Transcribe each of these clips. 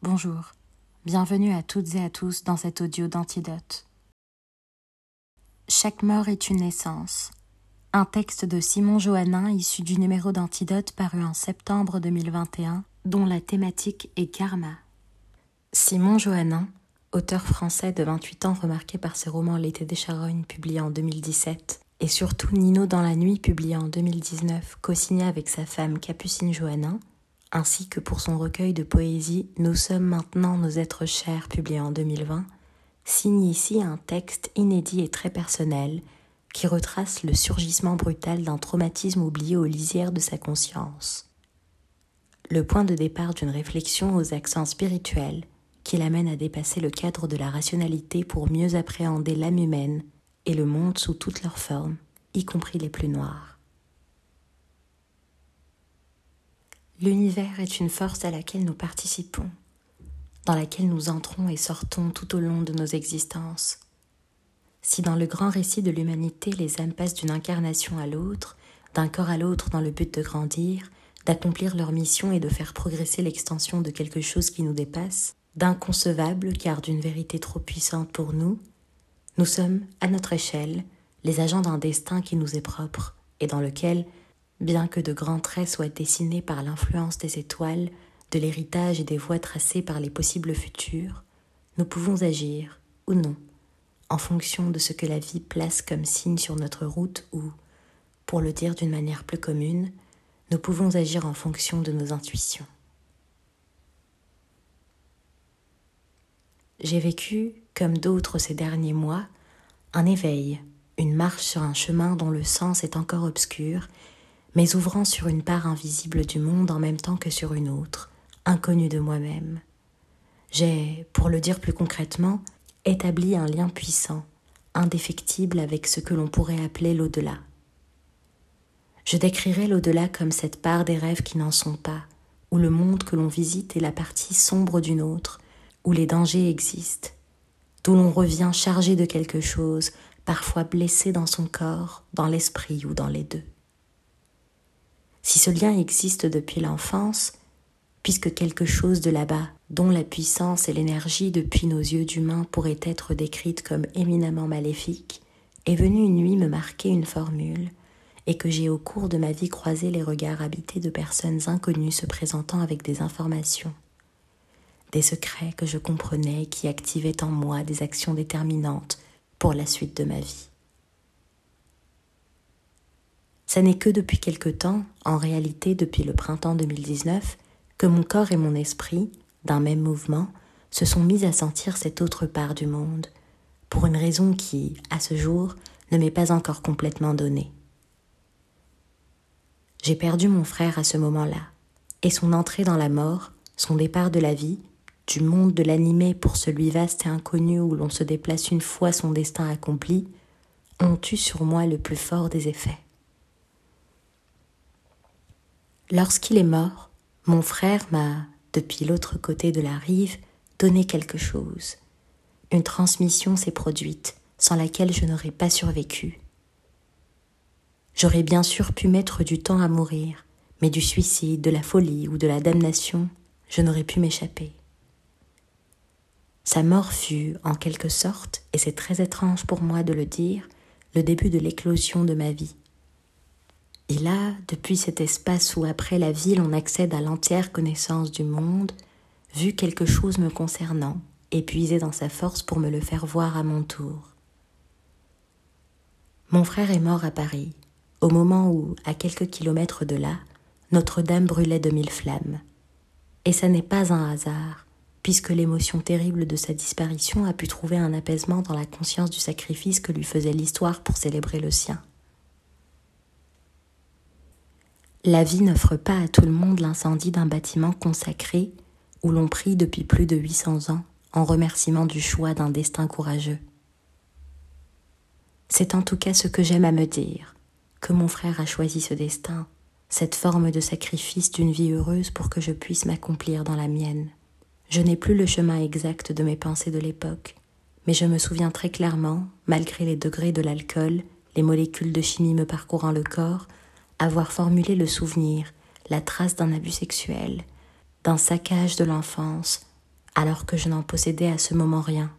Bonjour, bienvenue à toutes et à tous dans cet audio d'Antidote. Chaque mort est une naissance. Un texte de Simon Johannin issu du numéro d'Antidote paru en septembre 2021, dont la thématique est karma. Simon Johannin, auteur français de 28 ans remarqué par ses romans L'été des charognes publié en 2017, et surtout Nino dans la nuit publié en 2019, co-signé avec sa femme Capucine Johannin, ainsi que pour son recueil de poésie Nous sommes maintenant nos êtres chers, publié en 2020, signe ici un texte inédit et très personnel qui retrace le surgissement brutal d'un traumatisme oublié aux lisières de sa conscience. Le point de départ d'une réflexion aux accents spirituels qui l'amène à dépasser le cadre de la rationalité pour mieux appréhender l'âme humaine et le monde sous toutes leurs formes, y compris les plus noires. L'univers est une force à laquelle nous participons, dans laquelle nous entrons et sortons tout au long de nos existences. Si dans le grand récit de l'humanité les âmes passent d'une incarnation à l'autre, d'un corps à l'autre dans le but de grandir, d'accomplir leur mission et de faire progresser l'extension de quelque chose qui nous dépasse, d'inconcevable car d'une vérité trop puissante pour nous, nous sommes, à notre échelle, les agents d'un destin qui nous est propre et dans lequel Bien que de grands traits soient dessinés par l'influence des étoiles, de l'héritage et des voies tracées par les possibles futurs, nous pouvons agir, ou non, en fonction de ce que la vie place comme signe sur notre route ou, pour le dire d'une manière plus commune, nous pouvons agir en fonction de nos intuitions. J'ai vécu, comme d'autres ces derniers mois, un éveil, une marche sur un chemin dont le sens est encore obscur mais ouvrant sur une part invisible du monde en même temps que sur une autre, inconnue de moi-même. J'ai, pour le dire plus concrètement, établi un lien puissant, indéfectible avec ce que l'on pourrait appeler l'au-delà. Je décrirais l'au-delà comme cette part des rêves qui n'en sont pas, où le monde que l'on visite est la partie sombre d'une autre, où les dangers existent, d'où l'on revient chargé de quelque chose, parfois blessé dans son corps, dans l'esprit ou dans les deux. Si ce lien existe depuis l'enfance, puisque quelque chose de là-bas, dont la puissance et l'énergie depuis nos yeux d'humains pourraient être décrites comme éminemment maléfiques, est venu une nuit me marquer une formule, et que j'ai au cours de ma vie croisé les regards habités de personnes inconnues se présentant avec des informations, des secrets que je comprenais qui activaient en moi des actions déterminantes pour la suite de ma vie. Ce n'est que depuis quelque temps, en réalité depuis le printemps 2019, que mon corps et mon esprit, d'un même mouvement, se sont mis à sentir cette autre part du monde, pour une raison qui, à ce jour, ne m'est pas encore complètement donnée. J'ai perdu mon frère à ce moment-là, et son entrée dans la mort, son départ de la vie, du monde de l'animé pour celui vaste et inconnu où l'on se déplace une fois son destin accompli, ont eu sur moi le plus fort des effets. Lorsqu'il est mort, mon frère m'a, depuis l'autre côté de la rive, donné quelque chose. Une transmission s'est produite, sans laquelle je n'aurais pas survécu. J'aurais bien sûr pu mettre du temps à mourir, mais du suicide, de la folie ou de la damnation, je n'aurais pu m'échapper. Sa mort fut, en quelque sorte, et c'est très étrange pour moi de le dire, le début de l'éclosion de ma vie. Et là, depuis cet espace où après la ville on accède à l'entière connaissance du monde, vu quelque chose me concernant, épuisé dans sa force pour me le faire voir à mon tour. Mon frère est mort à Paris, au moment où, à quelques kilomètres de là, Notre-Dame brûlait de mille flammes. Et ça n'est pas un hasard, puisque l'émotion terrible de sa disparition a pu trouver un apaisement dans la conscience du sacrifice que lui faisait l'histoire pour célébrer le sien. La vie n'offre pas à tout le monde l'incendie d'un bâtiment consacré où l'on prie depuis plus de 800 ans en remerciement du choix d'un destin courageux. C'est en tout cas ce que j'aime à me dire, que mon frère a choisi ce destin, cette forme de sacrifice d'une vie heureuse pour que je puisse m'accomplir dans la mienne. Je n'ai plus le chemin exact de mes pensées de l'époque, mais je me souviens très clairement, malgré les degrés de l'alcool, les molécules de chimie me parcourant le corps, avoir formulé le souvenir, la trace d'un abus sexuel, d'un saccage de l'enfance, alors que je n'en possédais à ce moment rien,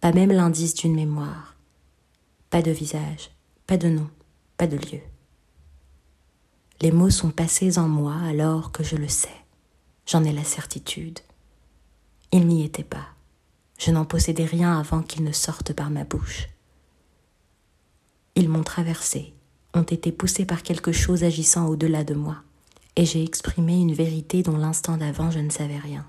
pas même l'indice d'une mémoire, pas de visage, pas de nom, pas de lieu. Les mots sont passés en moi alors que je le sais, j'en ai la certitude. Ils n'y étaient pas, je n'en possédais rien avant qu'ils ne sortent par ma bouche. Ils m'ont traversé, ont été poussés par quelque chose agissant au-delà de moi, et j'ai exprimé une vérité dont l'instant d'avant je ne savais rien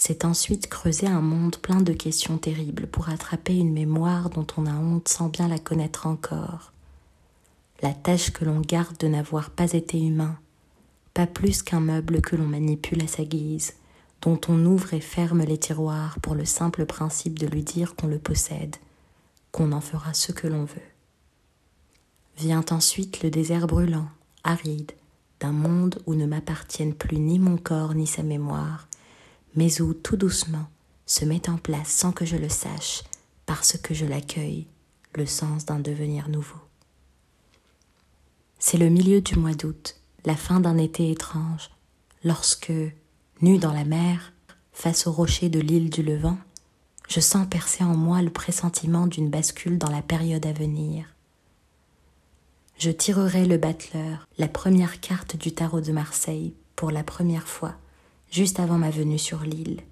c'est ensuite creuser un monde plein de questions terribles pour attraper une mémoire dont on a honte sans bien la connaître encore. La tâche que l'on garde de n'avoir pas été humain, pas plus qu'un meuble que l'on manipule à sa guise, dont on ouvre et ferme les tiroirs pour le simple principe de lui dire qu'on le possède, qu'on en fera ce que l'on veut. Vient ensuite le désert brûlant, aride, d'un monde où ne m'appartiennent plus ni mon corps ni sa mémoire, mais où tout doucement se met en place sans que je le sache, parce que je l'accueille, le sens d'un devenir nouveau. C'est le milieu du mois d'août, la fin d'un été étrange, lorsque, nu dans la mer, face aux rochers de l'île du Levant, je sens percer en moi le pressentiment d'une bascule dans la période à venir. Je tirerai le battleur, la première carte du tarot de Marseille, pour la première fois, juste avant ma venue sur l'île.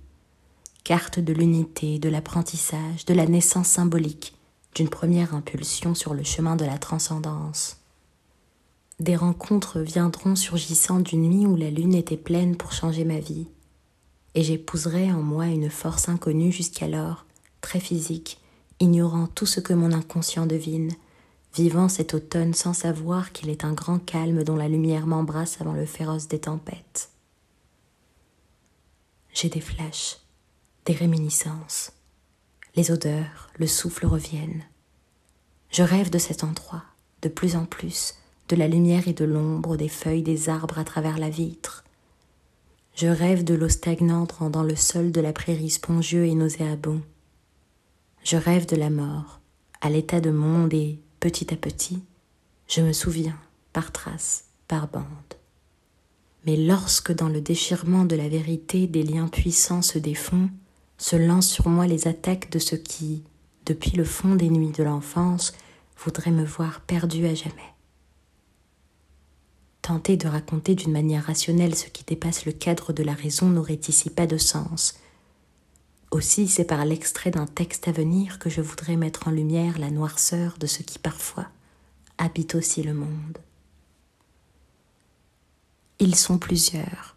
Carte de l'unité, de l'apprentissage, de la naissance symbolique, d'une première impulsion sur le chemin de la transcendance. Des rencontres viendront surgissant d'une nuit où la lune était pleine pour changer ma vie, et j'épouserai en moi une force inconnue jusqu'alors, très physique, ignorant tout ce que mon inconscient devine, vivant cet automne sans savoir qu'il est un grand calme dont la lumière m'embrasse avant le féroce des tempêtes j'ai des flashs, des réminiscences. Les odeurs, le souffle reviennent. Je rêve de cet endroit, de plus en plus, de la lumière et de l'ombre, des feuilles des arbres à travers la vitre. Je rêve de l'eau stagnante rendant le sol de la prairie spongieux et nauséabond. Je rêve de la mort, à l'état de monde et, petit à petit, je me souviens, par traces, par bandes. Mais lorsque dans le déchirement de la vérité des liens puissants se défont, se lancent sur moi les attaques de ce qui, depuis le fond des nuits de l'enfance, voudrait me voir perdu à jamais. Tenter de raconter d'une manière rationnelle ce qui dépasse le cadre de la raison n'aurait ici pas de sens. Aussi, c'est par l'extrait d'un texte à venir que je voudrais mettre en lumière la noirceur de ce qui parfois habite aussi le monde. Ils sont plusieurs.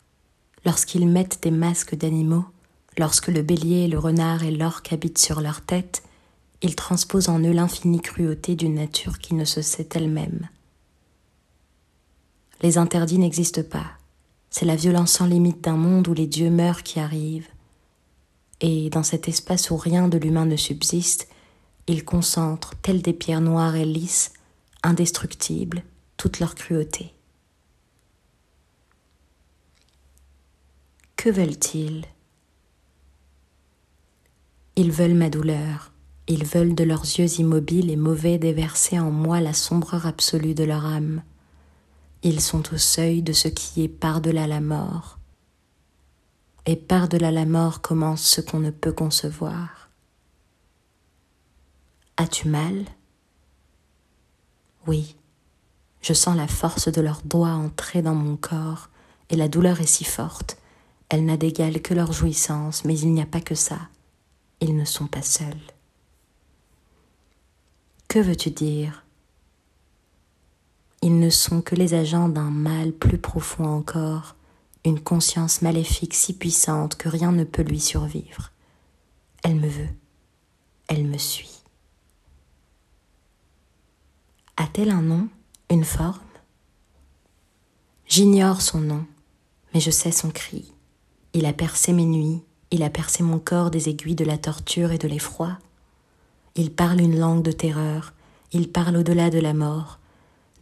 Lorsqu'ils mettent des masques d'animaux, lorsque le bélier, le renard et l'orque habitent sur leur tête, ils transposent en eux l'infinie cruauté d'une nature qui ne se sait elle-même. Les interdits n'existent pas. C'est la violence sans limite d'un monde où les dieux meurent qui arrive. Et dans cet espace où rien de l'humain ne subsiste, ils concentrent, tels des pierres noires et lisses, indestructibles, toute leur cruauté. Que veulent-ils? Ils veulent ma douleur, ils veulent de leurs yeux immobiles et mauvais déverser en moi la sombreur absolue de leur âme. Ils sont au seuil de ce qui est par-delà la mort. Et par-delà la mort commence ce qu'on ne peut concevoir. As-tu mal? Oui, je sens la force de leurs doigts entrer dans mon corps, et la douleur est si forte elle n'a d'égal que leur jouissance, mais il n'y a pas que ça. Ils ne sont pas seuls. Que veux-tu dire? Ils ne sont que les agents d'un mal plus profond encore, une conscience maléfique si puissante que rien ne peut lui survivre. Elle me veut, elle me suit. A-t-elle un nom, une forme? J'ignore son nom, mais je sais son cri. Il a percé mes nuits, il a percé mon corps des aiguilles de la torture et de l'effroi. Il parle une langue de terreur, il parle au-delà de la mort,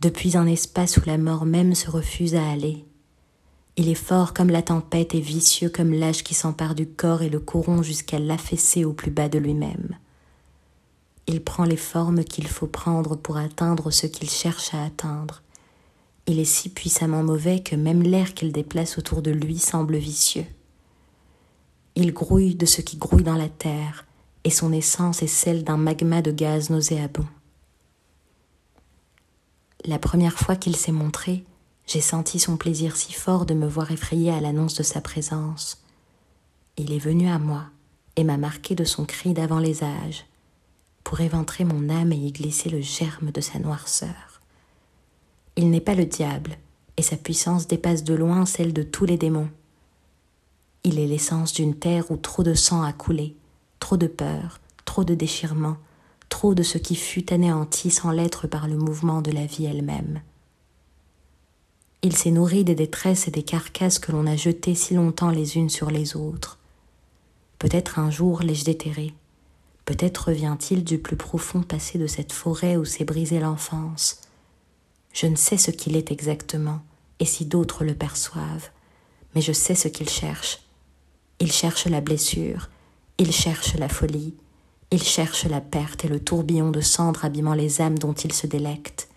depuis un espace où la mort même se refuse à aller. Il est fort comme la tempête et vicieux comme l'âge qui s'empare du corps et le corrompt jusqu'à l'affaisser au plus bas de lui-même. Il prend les formes qu'il faut prendre pour atteindre ce qu'il cherche à atteindre. Il est si puissamment mauvais que même l'air qu'il déplace autour de lui semble vicieux. Il grouille de ce qui grouille dans la terre, et son essence est celle d'un magma de gaz nauséabond. La première fois qu'il s'est montré, j'ai senti son plaisir si fort de me voir effrayée à l'annonce de sa présence. Il est venu à moi et m'a marqué de son cri d'avant les âges, pour éventrer mon âme et y glisser le germe de sa noirceur. Il n'est pas le diable, et sa puissance dépasse de loin celle de tous les démons. Il est l'essence d'une terre où trop de sang a coulé, trop de peur, trop de déchirement, trop de ce qui fut anéanti sans l'être par le mouvement de la vie elle-même. Il s'est nourri des détresses et des carcasses que l'on a jetées si longtemps les unes sur les autres. Peut-être un jour l'ai-je déterré, peut-être revient-il du plus profond passé de cette forêt où s'est brisée l'enfance. Je ne sais ce qu'il est exactement, et si d'autres le perçoivent, mais je sais ce qu'il cherche. Il cherche la blessure, il cherche la folie, il cherche la perte et le tourbillon de cendres abîmant les âmes dont il se délecte.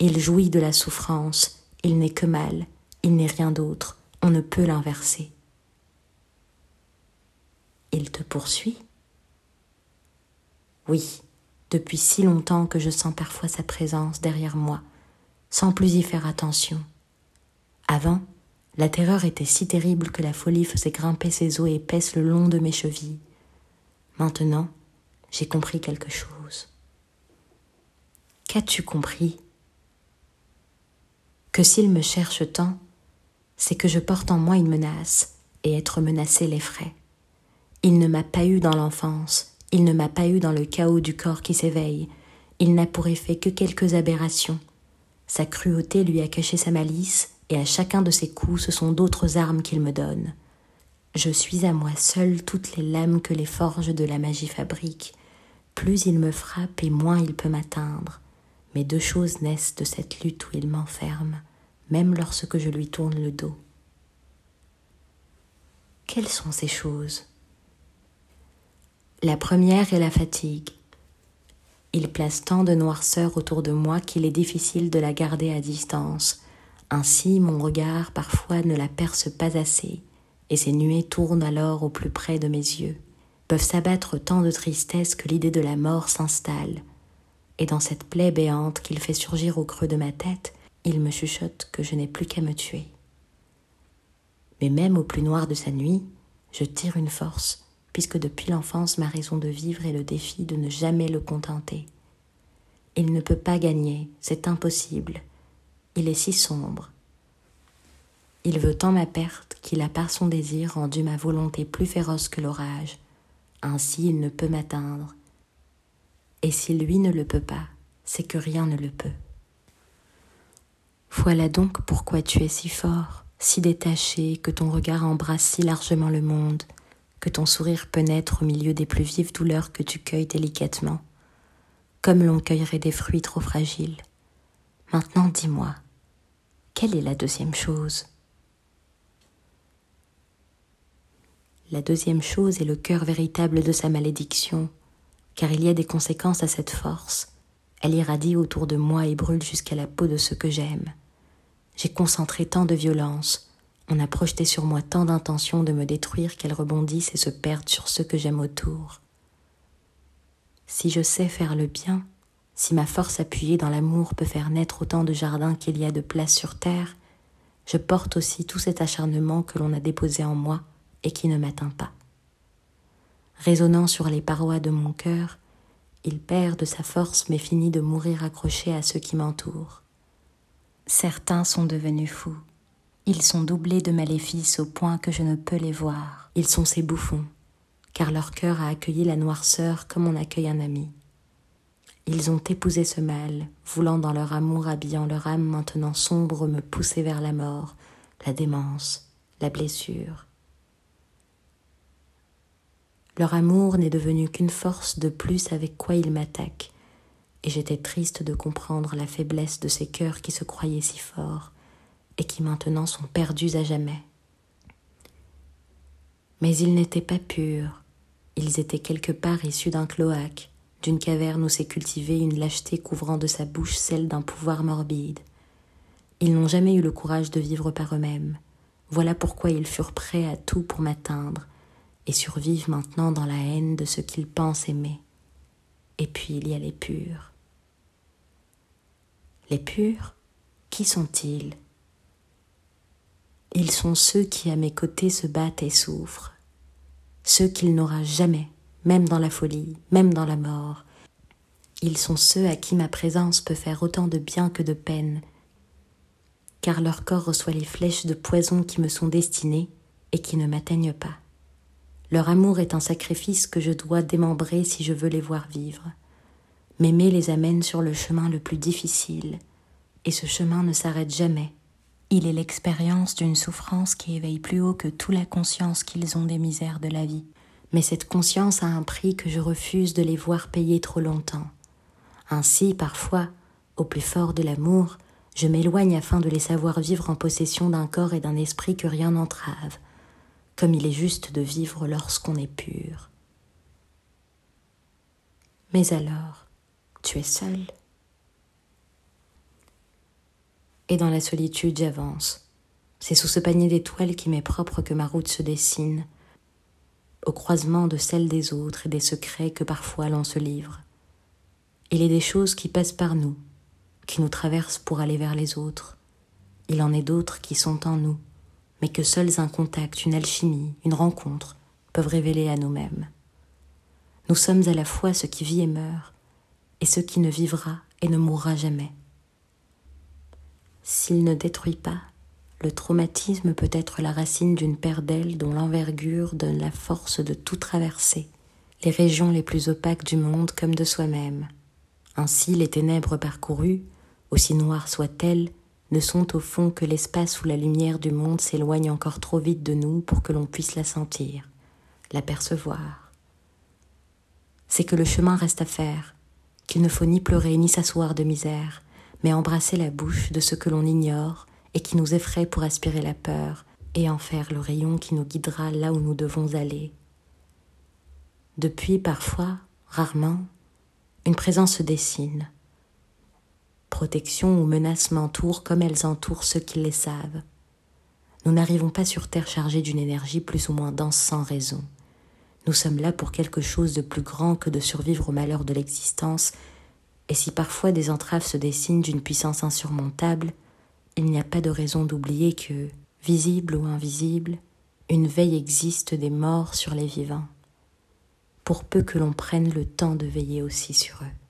Il jouit de la souffrance, il n'est que mal, il n'est rien d'autre, on ne peut l'inverser. Il te poursuit Oui, depuis si longtemps que je sens parfois sa présence derrière moi, sans plus y faire attention. Avant, la terreur était si terrible que la folie faisait grimper ses os épaisses le long de mes chevilles. Maintenant, j'ai compris quelque chose. Qu'as-tu compris? Que s'il me cherche tant, c'est que je porte en moi une menace, et être menacé l'effraie. Il ne m'a pas eu dans l'enfance, il ne m'a pas eu dans le chaos du corps qui s'éveille, il n'a pour effet que quelques aberrations. Sa cruauté lui a caché sa malice, et à chacun de ses coups ce sont d'autres armes qu'il me donne. Je suis à moi seul toutes les lames que les forges de la magie fabriquent. Plus il me frappe et moins il peut m'atteindre. Mais deux choses naissent de cette lutte où il m'enferme, même lorsque je lui tourne le dos. Quelles sont ces choses? La première est la fatigue. Il place tant de noirceur autour de moi qu'il est difficile de la garder à distance. Ainsi mon regard parfois ne la perce pas assez et ces nuées tournent alors au plus près de mes yeux, peuvent s'abattre tant de tristesse que l'idée de la mort s'installe, et dans cette plaie béante qu'il fait surgir au creux de ma tête, il me chuchote que je n'ai plus qu'à me tuer. Mais même au plus noir de sa nuit, je tire une force, puisque depuis l'enfance ma raison de vivre est le défi de ne jamais le contenter. Il ne peut pas gagner, c'est impossible. Il est si sombre, il veut tant ma perte qu'il a par son désir rendu ma volonté plus féroce que l'orage. Ainsi il ne peut m'atteindre. Et si lui ne le peut pas, c'est que rien ne le peut. Voilà donc pourquoi tu es si fort, si détaché, que ton regard embrasse si largement le monde, que ton sourire peut naître au milieu des plus vives douleurs que tu cueilles délicatement, comme l'on cueillerait des fruits trop fragiles. Maintenant dis-moi, quelle est la deuxième chose? La deuxième chose est le cœur véritable de sa malédiction, car il y a des conséquences à cette force. Elle irradie autour de moi et brûle jusqu'à la peau de ceux que j'aime. J'ai concentré tant de violence, on a projeté sur moi tant d'intentions de me détruire qu'elles rebondissent et se perdent sur ceux que j'aime autour. Si je sais faire le bien, si ma force appuyée dans l'amour peut faire naître autant de jardins qu'il y a de place sur terre, je porte aussi tout cet acharnement que l'on a déposé en moi et qui ne m'atteint pas. Résonnant sur les parois de mon cœur, il perd de sa force mais finit de mourir accroché à ceux qui m'entourent. Certains sont devenus fous. Ils sont doublés de maléfices au point que je ne peux les voir. Ils sont ces bouffons, car leur cœur a accueilli la noirceur comme on accueille un ami. Ils ont épousé ce mal, voulant dans leur amour habillant leur âme maintenant sombre me pousser vers la mort, la démence, la blessure, leur amour n'est devenu qu'une force de plus avec quoi ils m'attaquent, et j'étais triste de comprendre la faiblesse de ces cœurs qui se croyaient si forts, et qui maintenant sont perdus à jamais. Mais ils n'étaient pas purs, ils étaient quelque part issus d'un cloaque, d'une caverne où s'est cultivée une lâcheté couvrant de sa bouche celle d'un pouvoir morbide. Ils n'ont jamais eu le courage de vivre par eux-mêmes. Voilà pourquoi ils furent prêts à tout pour m'atteindre, et survivent maintenant dans la haine de ce qu'ils pensent aimer. Et puis il y a les purs. Les purs, qui sont-ils? Ils sont ceux qui à mes côtés se battent et souffrent, ceux qu'il n'aura jamais, même dans la folie, même dans la mort. Ils sont ceux à qui ma présence peut faire autant de bien que de peine, car leur corps reçoit les flèches de poison qui me sont destinées et qui ne m'atteignent pas. Leur amour est un sacrifice que je dois démembrer si je veux les voir vivre. M'aimer les amène sur le chemin le plus difficile, et ce chemin ne s'arrête jamais. Il est l'expérience d'une souffrance qui éveille plus haut que toute la conscience qu'ils ont des misères de la vie. Mais cette conscience a un prix que je refuse de les voir payer trop longtemps. Ainsi, parfois, au plus fort de l'amour, je m'éloigne afin de les savoir vivre en possession d'un corps et d'un esprit que rien n'entrave, comme il est juste de vivre lorsqu'on est pur. Mais alors, tu es seul? Et dans la solitude, j'avance. C'est sous ce panier d'étoiles qui m'est propre que ma route se dessine, au croisement de celle des autres et des secrets que parfois l'on se livre. Il est des choses qui passent par nous, qui nous traversent pour aller vers les autres. Il en est d'autres qui sont en nous, mais que seuls un contact, une alchimie, une rencontre peuvent révéler à nous-mêmes. Nous sommes à la fois ce qui vit et meurt, et ce qui ne vivra et ne mourra jamais. S'il ne détruit pas, le traumatisme peut être la racine d'une paire d'ailes dont l'envergure donne la force de tout traverser, les régions les plus opaques du monde comme de soi-même. Ainsi les ténèbres parcourues, aussi noires soient-elles, ne sont au fond que l'espace où la lumière du monde s'éloigne encore trop vite de nous pour que l'on puisse la sentir, la percevoir. C'est que le chemin reste à faire, qu'il ne faut ni pleurer ni s'asseoir de misère, mais embrasser la bouche de ce que l'on ignore et qui nous effraie pour aspirer la peur et en faire le rayon qui nous guidera là où nous devons aller. Depuis parfois, rarement, une présence se dessine, protection ou menace m'entourent comme elles entourent ceux qui les savent. Nous n'arrivons pas sur Terre chargés d'une énergie plus ou moins dense sans raison. Nous sommes là pour quelque chose de plus grand que de survivre au malheur de l'existence, et si parfois des entraves se dessinent d'une puissance insurmontable, il n'y a pas de raison d'oublier que, visible ou invisible, une veille existe des morts sur les vivants, pour peu que l'on prenne le temps de veiller aussi sur eux.